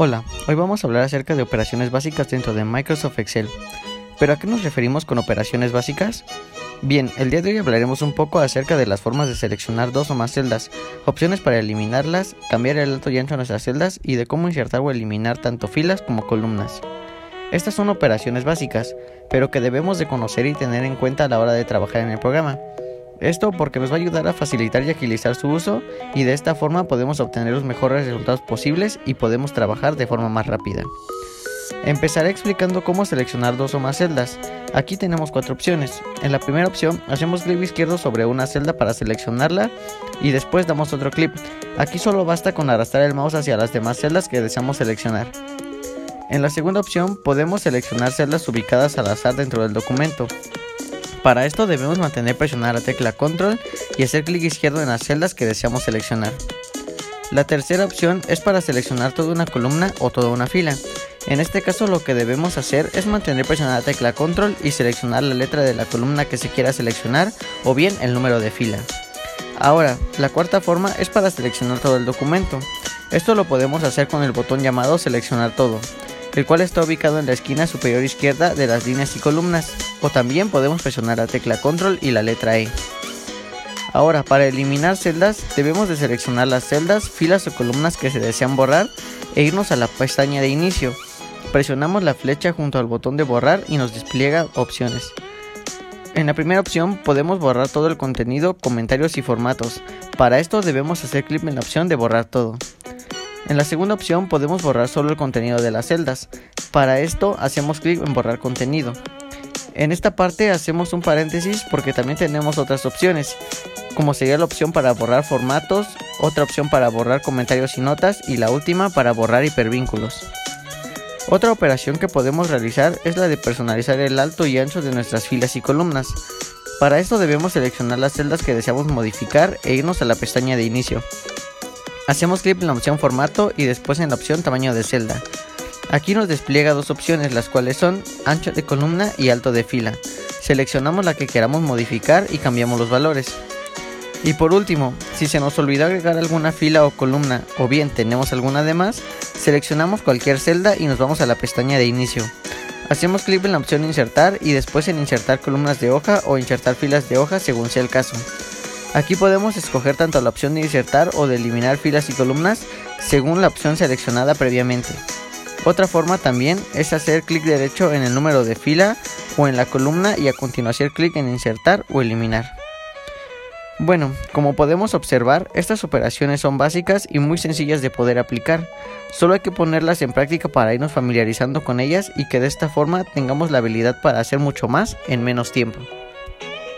Hola, hoy vamos a hablar acerca de operaciones básicas dentro de Microsoft Excel. ¿Pero a qué nos referimos con operaciones básicas? Bien, el día de hoy hablaremos un poco acerca de las formas de seleccionar dos o más celdas, opciones para eliminarlas, cambiar el alto y ancho de nuestras celdas y de cómo insertar o eliminar tanto filas como columnas. Estas son operaciones básicas, pero que debemos de conocer y tener en cuenta a la hora de trabajar en el programa. Esto porque nos va a ayudar a facilitar y agilizar su uso y de esta forma podemos obtener los mejores resultados posibles y podemos trabajar de forma más rápida. Empezaré explicando cómo seleccionar dos o más celdas. Aquí tenemos cuatro opciones. En la primera opción hacemos clic izquierdo sobre una celda para seleccionarla y después damos otro clic. Aquí solo basta con arrastrar el mouse hacia las demás celdas que deseamos seleccionar. En la segunda opción podemos seleccionar celdas ubicadas al azar dentro del documento. Para esto debemos mantener presionada la tecla control y hacer clic izquierdo en las celdas que deseamos seleccionar. La tercera opción es para seleccionar toda una columna o toda una fila. En este caso lo que debemos hacer es mantener presionada la tecla control y seleccionar la letra de la columna que se quiera seleccionar o bien el número de fila. Ahora, la cuarta forma es para seleccionar todo el documento. Esto lo podemos hacer con el botón llamado seleccionar todo el cual está ubicado en la esquina superior izquierda de las líneas y columnas, o también podemos presionar la tecla control y la letra E. Ahora, para eliminar celdas, debemos de seleccionar las celdas, filas o columnas que se desean borrar e irnos a la pestaña de inicio. Presionamos la flecha junto al botón de borrar y nos despliega opciones. En la primera opción podemos borrar todo el contenido, comentarios y formatos. Para esto debemos hacer clic en la opción de borrar todo. En la segunda opción podemos borrar solo el contenido de las celdas. Para esto hacemos clic en borrar contenido. En esta parte hacemos un paréntesis porque también tenemos otras opciones, como sería la opción para borrar formatos, otra opción para borrar comentarios y notas y la última para borrar hipervínculos. Otra operación que podemos realizar es la de personalizar el alto y ancho de nuestras filas y columnas. Para esto debemos seleccionar las celdas que deseamos modificar e irnos a la pestaña de inicio. Hacemos clic en la opción formato y después en la opción tamaño de celda. Aquí nos despliega dos opciones, las cuales son ancho de columna y alto de fila. Seleccionamos la que queramos modificar y cambiamos los valores. Y por último, si se nos olvidó agregar alguna fila o columna o bien tenemos alguna de más, seleccionamos cualquier celda y nos vamos a la pestaña de inicio. Hacemos clic en la opción insertar y después en insertar columnas de hoja o insertar filas de hoja según sea el caso. Aquí podemos escoger tanto la opción de insertar o de eliminar filas y columnas según la opción seleccionada previamente. Otra forma también es hacer clic derecho en el número de fila o en la columna y a continuación clic en insertar o eliminar. Bueno, como podemos observar, estas operaciones son básicas y muy sencillas de poder aplicar. Solo hay que ponerlas en práctica para irnos familiarizando con ellas y que de esta forma tengamos la habilidad para hacer mucho más en menos tiempo.